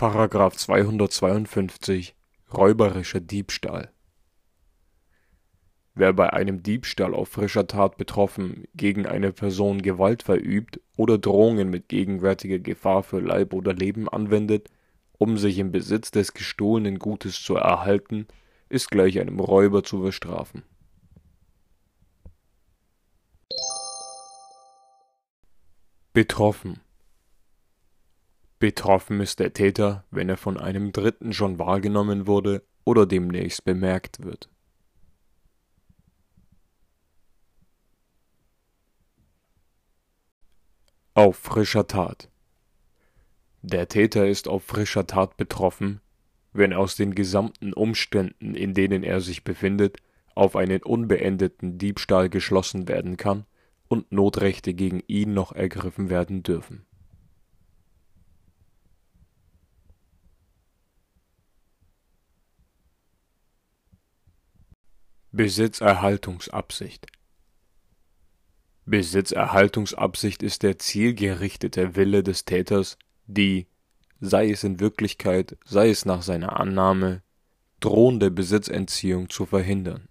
Paragraph 252 Räuberischer Diebstahl. Wer bei einem Diebstahl auf frischer Tat betroffen gegen eine Person Gewalt verübt oder Drohungen mit gegenwärtiger Gefahr für Leib oder Leben anwendet, um sich im Besitz des gestohlenen Gutes zu erhalten, ist gleich einem Räuber zu bestrafen. Betroffen Betroffen ist der Täter, wenn er von einem Dritten schon wahrgenommen wurde oder demnächst bemerkt wird. Auf frischer Tat Der Täter ist auf frischer Tat betroffen, wenn aus den gesamten Umständen, in denen er sich befindet, auf einen unbeendeten Diebstahl geschlossen werden kann und Notrechte gegen ihn noch ergriffen werden dürfen. Besitzerhaltungsabsicht. Besitzerhaltungsabsicht ist der zielgerichtete Wille des Täters, die, sei es in Wirklichkeit, sei es nach seiner Annahme, drohende Besitzentziehung zu verhindern